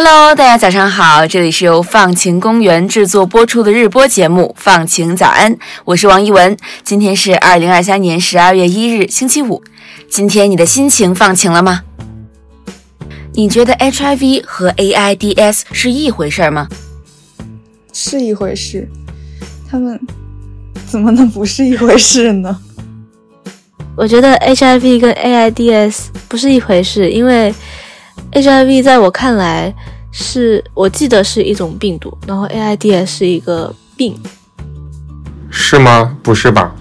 Hello，大家早上好，这里是由放晴公园制作播出的日播节目《放晴早安》，我是王一文。今天是二零二三年十二月一日，星期五。今天你的心情放晴了吗？你觉得 HIV 和 AIDS 是一回事吗？是一回事，他们怎么能不是一回事呢？我觉得 HIV 跟 AIDS 不是一回事，因为。HIV 在我看来是我记得是一种病毒，然后 AIDS 是一个病，是吗？不是吧？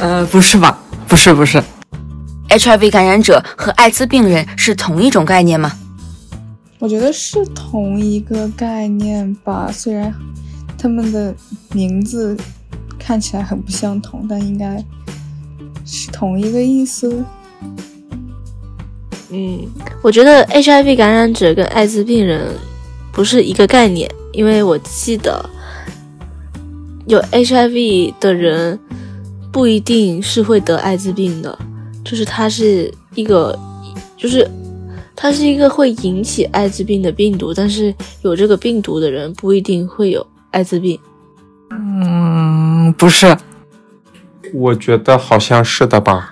呃，不是吧？不是，不是。HIV 感染者和艾滋病人是同一种概念吗？我觉得是同一个概念吧，虽然他们的名字看起来很不相同，但应该是同一个意思。嗯，我觉得 HIV 感染者跟艾滋病人不是一个概念，因为我记得有 HIV 的人不一定是会得艾滋病的，就是它是一个，就是它是一个会引起艾滋病的病毒，但是有这个病毒的人不一定会有艾滋病。嗯，不是，我觉得好像是的吧。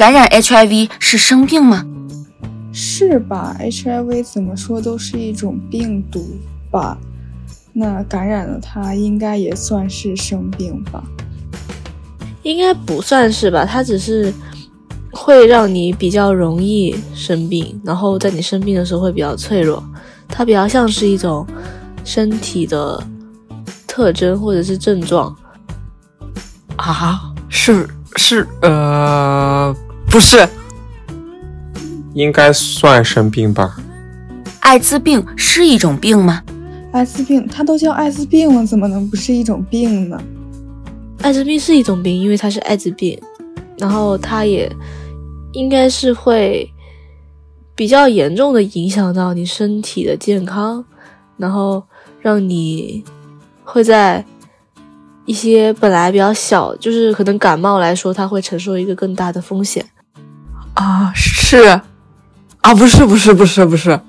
感染 HIV 是生病吗？是吧？HIV 怎么说都是一种病毒吧？那感染了它，应该也算是生病吧？应该不算是吧？它只是会让你比较容易生病，然后在你生病的时候会比较脆弱。它比较像是一种身体的特征或者是症状啊？是是呃。不是，应该算生病吧？艾滋病是一种病吗？艾滋病它都叫艾滋病了，怎么能不是一种病呢？艾滋病是一种病，因为它是艾滋病，然后它也应该是会比较严重的影响到你身体的健康，然后让你会在。一些本来比较小，就是可能感冒来说，它会承受一个更大的风险。啊，是，啊，不是，不是，不是，不是。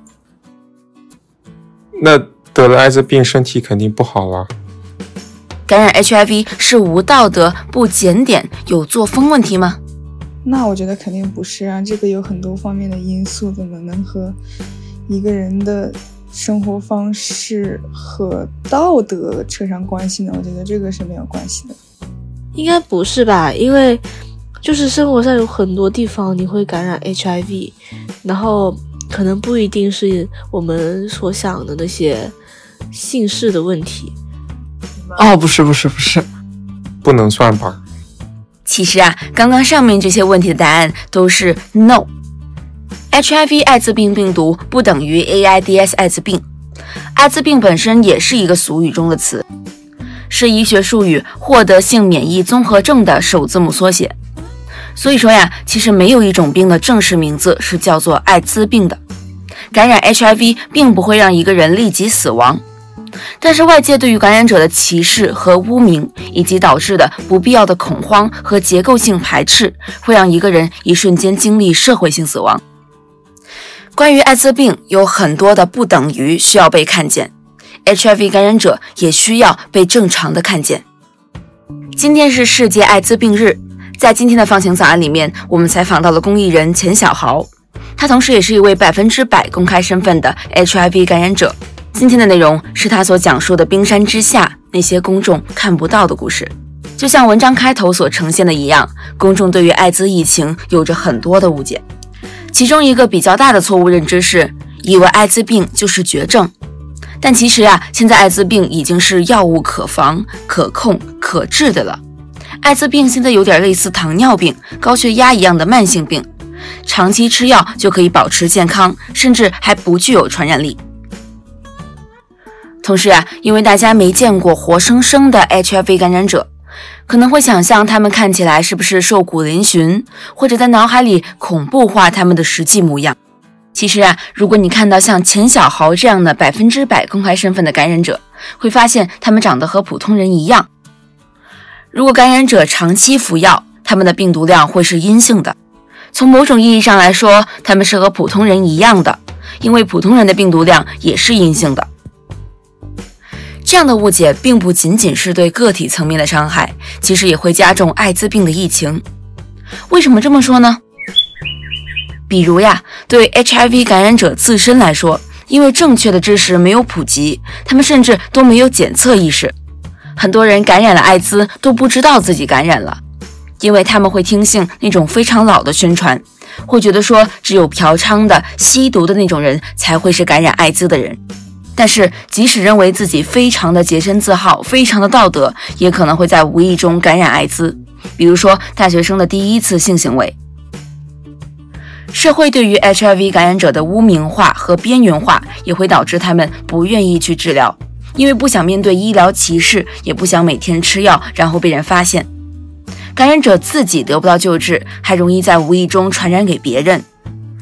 那得了艾滋病，身体肯定不好了。感染 HIV 是无道德、不检点、有作风问题吗？那我觉得肯定不是啊，这个有很多方面的因素，怎么能和一个人的？生活方式和道德扯上关系呢？我觉得这个是没有关系的。应该不是吧？因为就是生活上有很多地方你会感染 HIV，然后可能不一定是我们所想的那些姓氏的问题。哦，不是，不是，不是，不能算吧？其实啊，刚刚上面这些问题的答案都是 no。HIV 艾滋病病毒不等于 AIDS 艾滋病，艾滋病本身也是一个俗语中的词，是医学术语“获得性免疫综合症”的首字母缩写。所以说呀，其实没有一种病的正式名字是叫做艾滋病的。感染 HIV 并不会让一个人立即死亡，但是外界对于感染者的歧视和污名，以及导致的不必要的恐慌和结构性排斥，会让一个人一瞬间经历社会性死亡。关于艾滋病，有很多的不等于需要被看见，HIV 感染者也需要被正常的看见。今天是世界艾滋病日，在今天的放晴早安里面，我们采访到了公益人钱小豪，他同时也是一位百分之百公开身份的 HIV 感染者。今天的内容是他所讲述的冰山之下那些公众看不到的故事，就像文章开头所呈现的一样，公众对于艾滋疫情有着很多的误解。其中一个比较大的错误认知是，以为艾滋病就是绝症，但其实呀，现在艾滋病已经是药物可防、可控、可治的了。艾滋病现在有点类似糖尿病、高血压一样的慢性病，长期吃药就可以保持健康，甚至还不具有传染力。同时啊，因为大家没见过活生生的 HIV 感染者。可能会想象他们看起来是不是瘦骨嶙峋，或者在脑海里恐怖化他们的实际模样。其实啊，如果你看到像钱小豪这样的百分之百公开身份的感染者，会发现他们长得和普通人一样。如果感染者长期服药，他们的病毒量会是阴性的。从某种意义上来说，他们是和普通人一样的，因为普通人的病毒量也是阴性的。这样的误解并不仅仅是对个体层面的伤害，其实也会加重艾滋病的疫情。为什么这么说呢？比如呀，对 HIV 感染者自身来说，因为正确的知识没有普及，他们甚至都没有检测意识。很多人感染了艾滋都不知道自己感染了，因为他们会听信那种非常老的宣传，会觉得说只有嫖娼的、吸毒的那种人才会是感染艾滋的人。但是，即使认为自己非常的洁身自好、非常的道德，也可能会在无意中感染艾滋。比如说，大学生的第一次性行为。社会对于 HIV 感染者的污名化和边缘化，也会导致他们不愿意去治疗，因为不想面对医疗歧视，也不想每天吃药然后被人发现。感染者自己得不到救治，还容易在无意中传染给别人。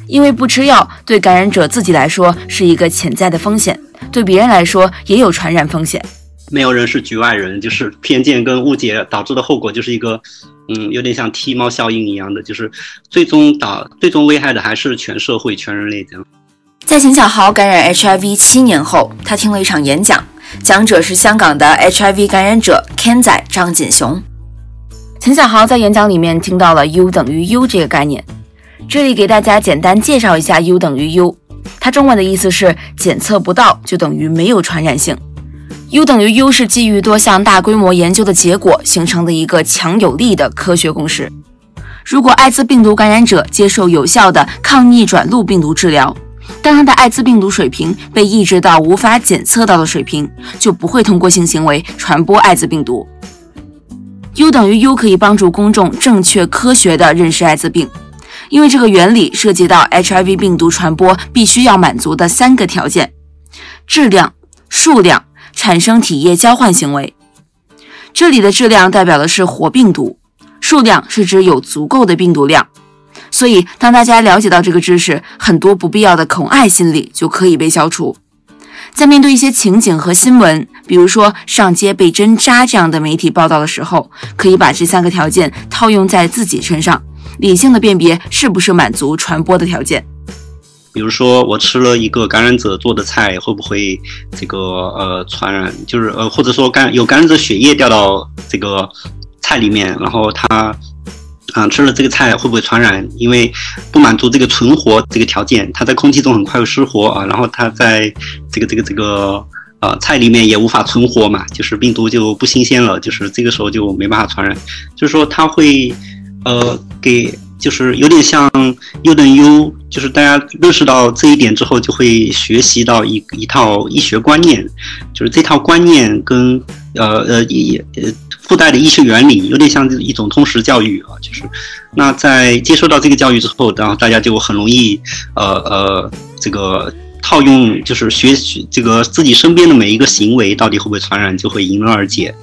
因为不吃药，对感染者自己来说是一个潜在的风险，对别人来说也有传染风险。没有人是局外人，就是偏见跟误解导致的后果，就是一个，嗯，有点像踢猫效应一样的，就是最终导最终危害的还是全社会、全人类这样。在秦小豪感染 HIV 七年后，他听了一场演讲，讲者是香港的 HIV 感染者 Ken 仔张锦雄。陈小豪在演讲里面听到了 U 等于 U 这个概念。这里给大家简单介绍一下 U 等于 U，它中文的意思是检测不到就等于没有传染性。U 等于 U 是基于多项大规模研究的结果形成的一个强有力的科学公式。如果艾滋病毒感染者接受有效的抗逆转录病毒治疗，当他的艾滋病毒水平被抑制到无法检测到的水平，就不会通过性行为传播艾滋病毒。U 等于 U 可以帮助公众正确科学的认识艾滋病。因为这个原理涉及到 HIV 病毒传播必须要满足的三个条件：质量、数量、产生体液交换行为。这里的质量代表的是活病毒，数量是指有足够的病毒量。所以，当大家了解到这个知识，很多不必要的恐爱心理就可以被消除。在面对一些情景和新闻，比如说上街被针扎这样的媒体报道的时候，可以把这三个条件套用在自己身上。理性的辨别是不是满足传播的条件？比如说，我吃了一个感染者做的菜，会不会这个呃传染？就是呃，或者说感有感染者血液掉到这个菜里面，然后他啊吃了这个菜会不会传染？因为不满足这个存活这个条件，它在空气中很快会失活啊，然后它在这个这个这个呃菜里面也无法存活嘛，就是病毒就不新鲜了，就是这个时候就没办法传染。就是说它会。呃，给就是有点像优等优就是大家认识到这一点之后，就会学习到一一套医学观念，就是这套观念跟呃呃医呃附带的医学原理，有点像一种通识教育啊。就是那在接受到这个教育之后，然后大家就很容易呃呃这个套用，就是学习这个自己身边的每一个行为到底会不会传染，就会迎刃而解。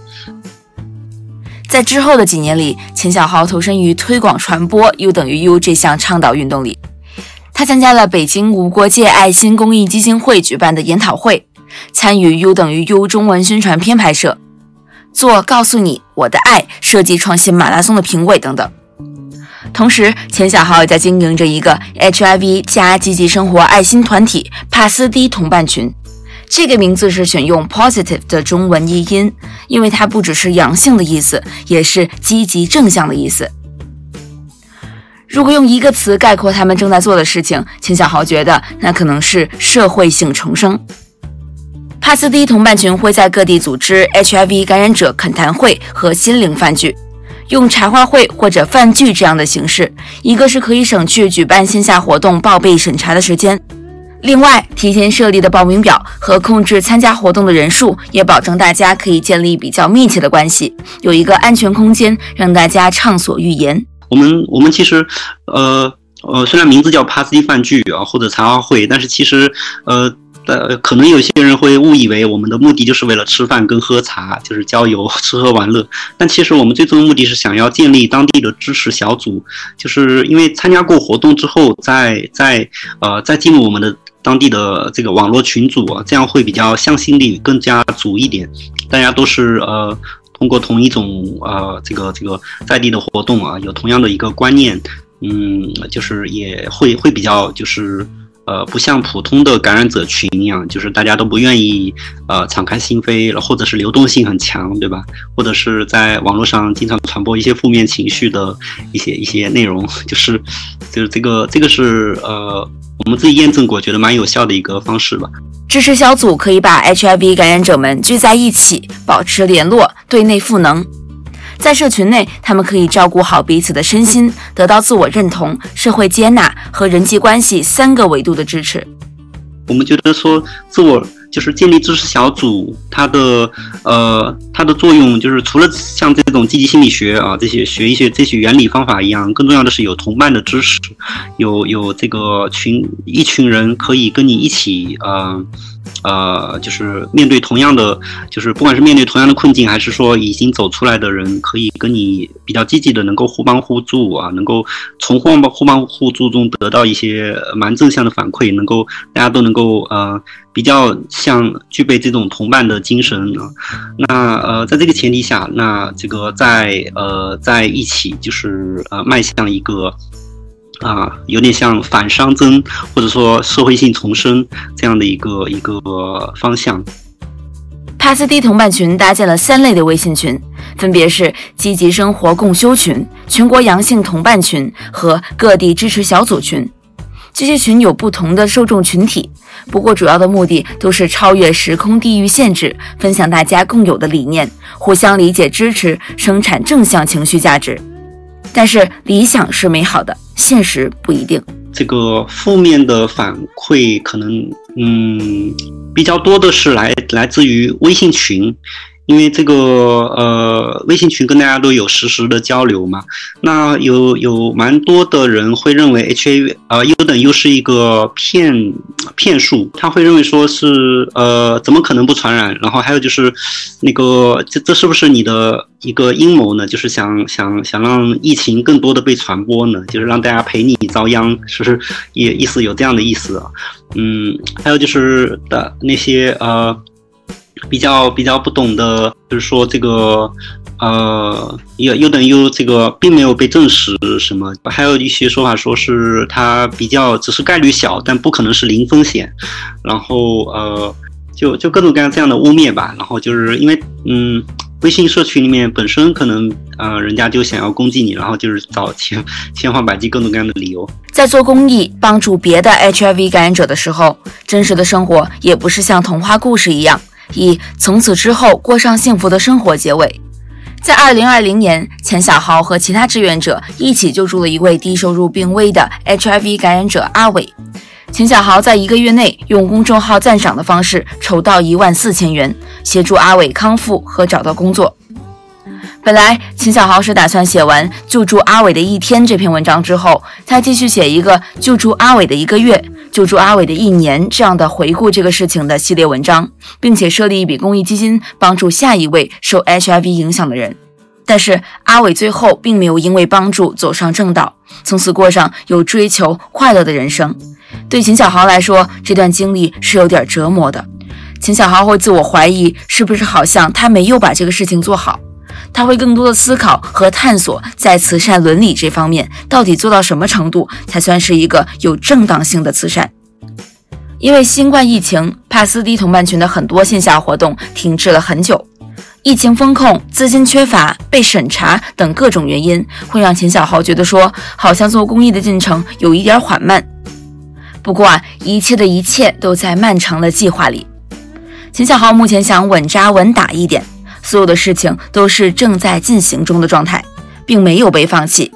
在之后的几年里，钱小豪投身于推广传播 U 等于 U 这项倡导运动里。他参加了北京无国界爱心公益基金会举办的研讨会，参与 U 等于 U 中文宣传片拍摄，做“告诉你我的爱”设计创新马拉松的评委等等。同时，钱小豪也在经营着一个 HIV 加积极生活爱心团体帕斯蒂同伴群。这个名字是选用 positive 的中文译音，因为它不只是阳性的意思，也是积极正向的意思。如果用一个词概括他们正在做的事情，秦小豪觉得那可能是社会性重生。帕斯蒂同伴群会在各地组织 HIV 感染者恳谈会和心灵饭聚，用茶话会或者饭聚这样的形式，一个是可以省去举办线下活动报备审查的时间。另外，提前设立的报名表和控制参加活动的人数，也保证大家可以建立比较密切的关系，有一个安全空间，让大家畅所欲言。我们我们其实，呃呃，虽然名字叫帕斯蒂饭聚啊，或者茶话会，但是其实，呃。呃，可能有些人会误以为我们的目的就是为了吃饭跟喝茶，就是郊游、吃喝玩乐。但其实我们最终的目的是想要建立当地的支持小组，就是因为参加过活动之后，再再呃再进入我们的当地的这个网络群组啊，这样会比较向心力更加足一点。大家都是呃通过同一种呃这个这个在地的活动啊，有同样的一个观念，嗯，就是也会会比较就是。呃，不像普通的感染者群一样，就是大家都不愿意呃敞开心扉，或者是流动性很强，对吧？或者是在网络上经常传播一些负面情绪的一些一些内容，就是就是这个这个是呃我们自己验证过，觉得蛮有效的一个方式吧。支持小组可以把 HIV 感染者们聚在一起，保持联络，对内赋能。在社群内，他们可以照顾好彼此的身心，得到自我认同、社会接纳和人际关系三个维度的支持。我们觉得说，自我就是建立支持小组，它的呃，它的作用就是除了像这种积极心理学啊这些学一些这些原理方法一样，更重要的是有同伴的支持，有有这个群一群人可以跟你一起呃。呃，就是面对同样的，就是不管是面对同样的困境，还是说已经走出来的人，可以跟你比较积极的，能够互帮互助啊，能够从互帮互帮互助中得到一些蛮正向的反馈，能够大家都能够呃比较像具备这种同伴的精神啊。那呃，在这个前提下，那这个在呃在一起，就是呃迈向一个。啊，有点像反熵增，或者说社会性重生这样的一个一个方向。帕斯蒂同伴群搭建了三类的微信群，分别是积极生活共修群、全国阳性同伴群和各地支持小组群。这些群有不同的受众群体，不过主要的目的都是超越时空地域限制，分享大家共有的理念，互相理解支持，生产正向情绪价值。但是理想是美好的。现实不一定，这个负面的反馈可能，嗯，比较多的是来来自于微信群。因为这个呃，微信群跟大家都有实时的交流嘛，那有有蛮多的人会认为 H A 呃 U 等 U 是一个骗骗术，他会认为说是呃怎么可能不传染？然后还有就是那个这这是不是你的一个阴谋呢？就是想想想让疫情更多的被传播呢？就是让大家陪你遭殃，是不是也意思有这样的意思啊？嗯，还有就是的那些呃。比较比较不懂的，就是说这个，呃又又等又这个并没有被证实什么，还有一些说法说是它比较只是概率小，但不可能是零风险，然后呃，就就各种各样这样的污蔑吧，然后就是因为嗯，微信社区里面本身可能呃人家就想要攻击你，然后就是找千千方百计各种各样的理由，在做公益帮助别的 HIV 感染者的时候，真实的生活也不是像童话故事一样。以从此之后过上幸福的生活结尾。在二零二零年，钱小豪和其他志愿者一起救助了一位低收入病危的 HIV 感染者阿伟。钱小豪在一个月内用公众号赞赏的方式筹到一万四千元，协助阿伟康复和找到工作。本来秦小豪是打算写完救助阿伟的一天这篇文章之后，再继续写一个救助阿伟的一个月、救助阿伟的一年这样的回顾这个事情的系列文章，并且设立一笔公益基金，帮助下一位受 HIV 影响的人。但是阿伟最后并没有因为帮助走上正道，从此过上有追求、快乐的人生。对秦小豪来说，这段经历是有点折磨的。秦小豪会自我怀疑，是不是好像他没有把这个事情做好。他会更多的思考和探索，在慈善伦理这方面到底做到什么程度才算是一个有正当性的慈善？因为新冠疫情，帕斯蒂同伴群的很多线下活动停滞了很久。疫情风控、资金缺乏、被审查等各种原因，会让钱小豪觉得说，好像做公益的进程有一点缓慢。不过啊，一切的一切都在漫长的计划里。钱小豪目前想稳扎稳打一点。所有的事情都是正在进行中的状态，并没有被放弃。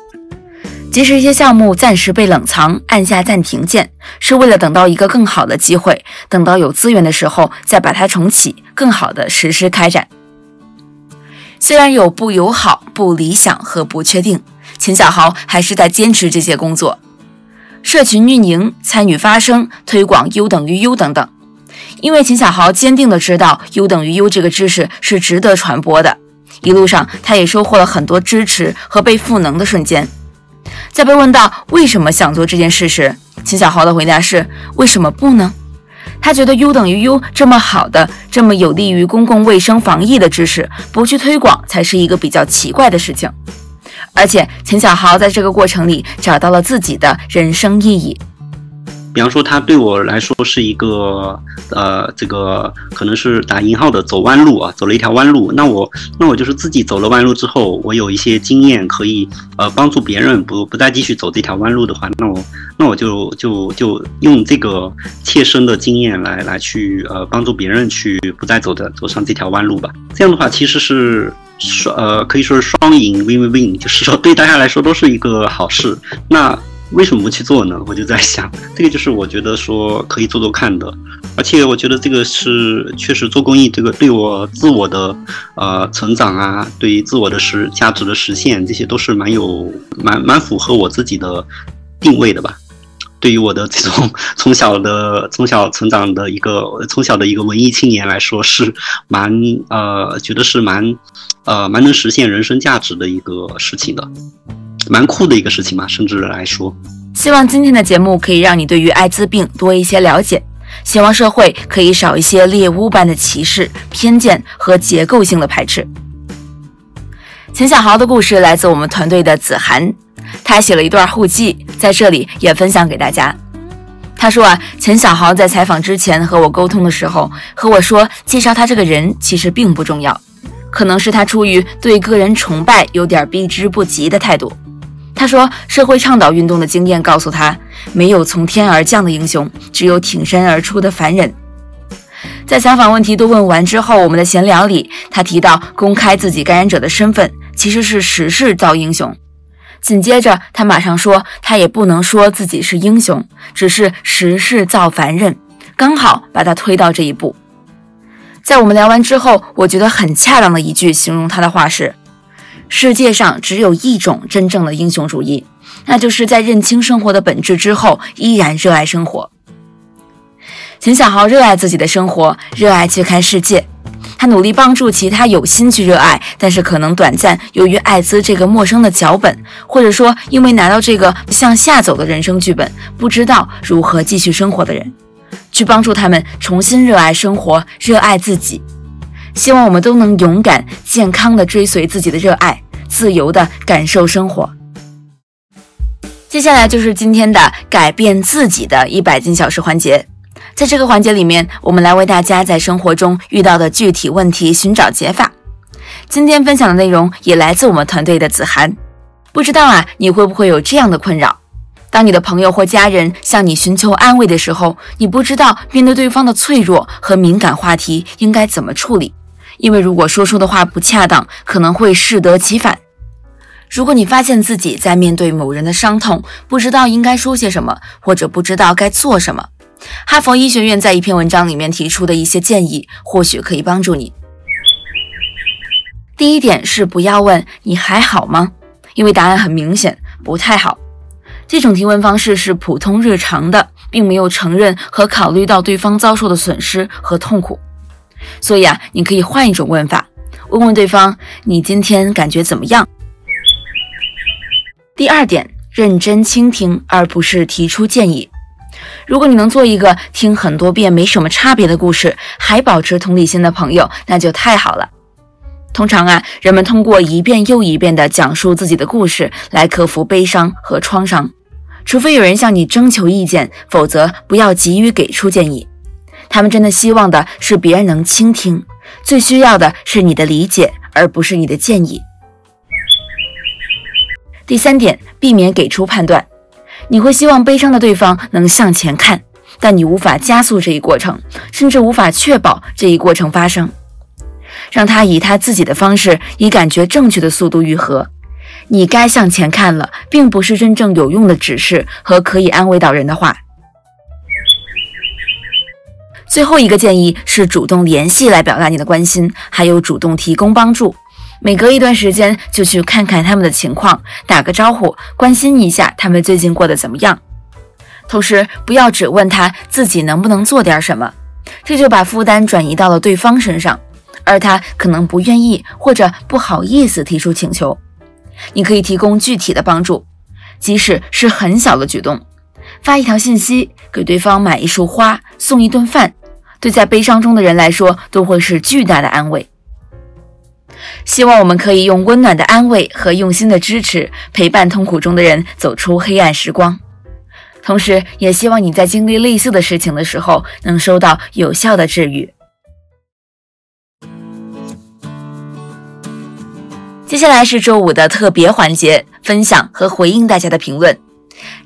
即使一些项目暂时被冷藏，按下暂停键，是为了等到一个更好的机会，等到有资源的时候再把它重启，更好的实施开展。虽然有不友好、不理想和不确定，秦小豪还是在坚持这些工作：社群运营、参与发声、推广 U 等于 U 等等。因为秦小豪坚定地知道 U 等于 U 这个知识是值得传播的，一路上他也收获了很多支持和被赋能的瞬间。在被问到为什么想做这件事时，秦小豪的回答是：为什么不呢？他觉得 U 等于 U 这么好的、这么有利于公共卫生防疫的知识，不去推广才是一个比较奇怪的事情。而且秦小豪在这个过程里找到了自己的人生意义。比方说他对我来说是一个呃，这个可能是打引号的走弯路啊，走了一条弯路。那我那我就是自己走了弯路之后，我有一些经验可以呃帮助别人不不再继续走这条弯路的话，那我那我就就就用这个切身的经验来来去呃帮助别人去不再走的走上这条弯路吧。这样的话其实是双呃可以说是双赢 win win win，就是说对大家来说都是一个好事。那为什么不去做呢？我就在想，这个就是我觉得说可以做做看的，而且我觉得这个是确实做公益，这个对我自我的呃成长啊，对于自我的实价值的实现，这些都是蛮有蛮蛮符合我自己的定位的吧。对于我的这种 从小的从小成长的一个从小的一个文艺青年来说，是蛮呃觉得是蛮呃蛮能实现人生价值的一个事情的。蛮酷的一个事情嘛，甚至来说，希望今天的节目可以让你对于艾滋病多一些了解，希望社会可以少一些猎巫般的歧视、偏见和结构性的排斥。钱小豪的故事来自我们团队的子涵，他写了一段后记，在这里也分享给大家。他说啊，钱小豪在采访之前和我沟通的时候，和我说介绍他这个人其实并不重要，可能是他出于对个人崇拜有点避之不及的态度。他说：“社会倡导运动的经验告诉他，没有从天而降的英雄，只有挺身而出的凡人。”在采访问题都问完之后，我们的闲聊里，他提到公开自己感染者的身份其实是时势造英雄。紧接着，他马上说：“他也不能说自己是英雄，只是时势造凡人，刚好把他推到这一步。”在我们聊完之后，我觉得很恰当的一句形容他的话是。世界上只有一种真正的英雄主义，那就是在认清生活的本质之后，依然热爱生活。钱小豪热爱自己的生活，热爱去看世界。他努力帮助其他有心去热爱，但是可能短暂，由于艾滋这个陌生的脚本，或者说因为拿到这个向下走的人生剧本，不知道如何继续生活的人，去帮助他们重新热爱生活，热爱自己。希望我们都能勇敢、健康地追随自己的热爱，自由地感受生活。接下来就是今天的改变自己的一百件小事环节。在这个环节里面，我们来为大家在生活中遇到的具体问题寻找解法。今天分享的内容也来自我们团队的子涵。不知道啊，你会不会有这样的困扰？当你的朋友或家人向你寻求安慰的时候，你不知道面对对方的脆弱和敏感话题应该怎么处理。因为如果说出的话不恰当，可能会适得其反。如果你发现自己在面对某人的伤痛，不知道应该说些什么，或者不知道该做什么，哈佛医学院在一篇文章里面提出的一些建议，或许可以帮助你。第一点是不要问你还好吗，因为答案很明显，不太好。这种提问方式是普通日常的，并没有承认和考虑到对方遭受的损失和痛苦。所以啊，你可以换一种问法，问问对方：“你今天感觉怎么样？”第二点，认真倾听，而不是提出建议。如果你能做一个听很多遍没什么差别的故事，还保持同理心的朋友，那就太好了。通常啊，人们通过一遍又一遍地讲述自己的故事来克服悲伤和创伤，除非有人向你征求意见，否则不要急于给出建议。他们真的希望的是别人能倾听，最需要的是你的理解，而不是你的建议。第三点，避免给出判断。你会希望悲伤的对方能向前看，但你无法加速这一过程，甚至无法确保这一过程发生。让他以他自己的方式，以感觉正确的速度愈合。你该向前看了，并不是真正有用的指示和可以安慰到人的话。最后一个建议是主动联系来表达你的关心，还有主动提供帮助。每隔一段时间就去看看他们的情况，打个招呼，关心一下他们最近过得怎么样。同时，不要只问他自己能不能做点什么，这就把负担转移到了对方身上，而他可能不愿意或者不好意思提出请求。你可以提供具体的帮助，即使是很小的举动，发一条信息，给对方买一束花，送一顿饭。对在悲伤中的人来说，都会是巨大的安慰。希望我们可以用温暖的安慰和用心的支持，陪伴痛苦中的人走出黑暗时光。同时也希望你在经历类似的事情的时候，能收到有效的治愈。接下来是周五的特别环节，分享和回应大家的评论。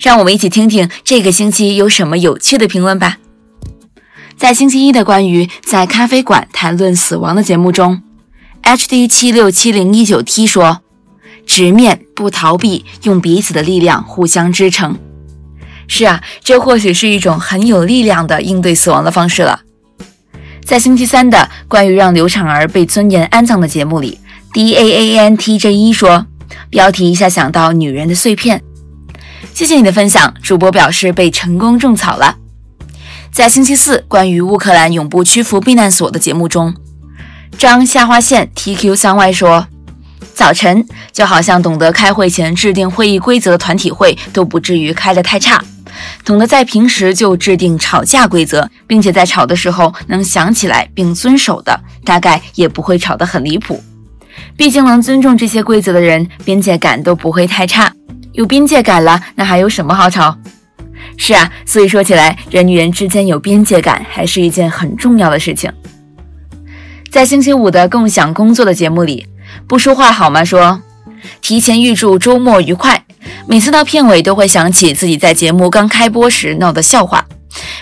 让我们一起听听这个星期有什么有趣的评论吧。在星期一的关于在咖啡馆谈论死亡的节目中，HD 七六七零一九 T 说：“直面不逃避，用彼此的力量互相支撑。”是啊，这或许是一种很有力量的应对死亡的方式了。在星期三的关于让刘产儿被尊严安葬的节目里，D A A N T J 一说：“标题一下想到女人的碎片。”谢谢你的分享，主播表示被成功种草了。在星期四关于乌克兰永不屈服避难所的节目中，张下划线 TQ 三 Y 说：“早晨就好像懂得开会前制定会议规则的团体会都不至于开得太差，懂得在平时就制定吵架规则，并且在吵的时候能想起来并遵守的，大概也不会吵得很离谱。毕竟能尊重这些规则的人，边界感都不会太差。”有边界感了，那还有什么好吵？是啊，所以说起来，人与人之间有边界感还是一件很重要的事情。在星期五的共享工作的节目里，不说话好吗？说提前预祝周末愉快。每次到片尾都会想起自己在节目刚开播时闹的笑话。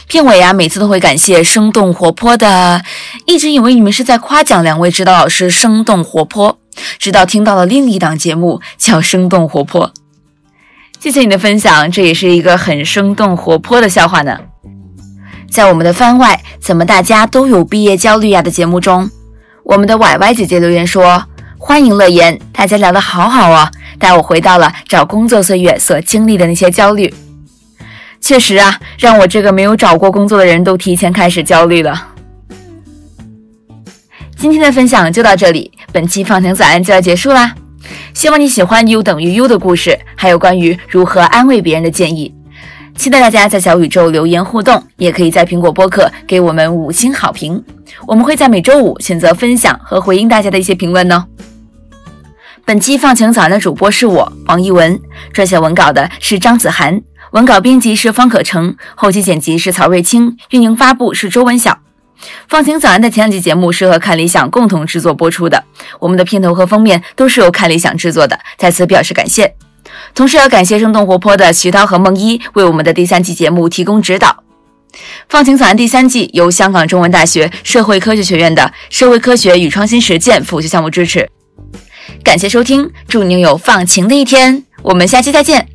片尾啊，每次都会感谢生动活泼的。一直以为你们是在夸奖两位指导老师生动活泼，直到听到了另一档节目叫生动活泼。谢谢你的分享，这也是一个很生动活泼的笑话呢。在我们的番外“怎么大家都有毕业焦虑呀”的节目中，我们的歪歪姐姐留言说：“欢迎乐言，大家聊得好好哦，带我回到了找工作岁月所经历的那些焦虑。”确实啊，让我这个没有找过工作的人都提前开始焦虑了。今天的分享就到这里，本期放晴早安就要结束啦。希望你喜欢 U 等于 U 的故事，还有关于如何安慰别人的建议。期待大家在小宇宙留言互动，也可以在苹果播客给我们五星好评。我们会在每周五选择分享和回应大家的一些评论哦。本期放晴早安的主播是我王一文，撰写文稿的是张子涵，文稿编辑是方可成，后期剪辑是曹瑞清，运营发布是周文晓。放晴早安的前两集节目是和看理想共同制作播出的，我们的片头和封面都是由看理想制作的，在此表示感谢。同时要感谢生动活泼的徐涛和梦一为我们的第三季节目提供指导。放晴早安第三季由香港中文大学社会科学学院的社会科学与创新实践辅修项目支持。感谢收听，祝您有放晴的一天，我们下期再见。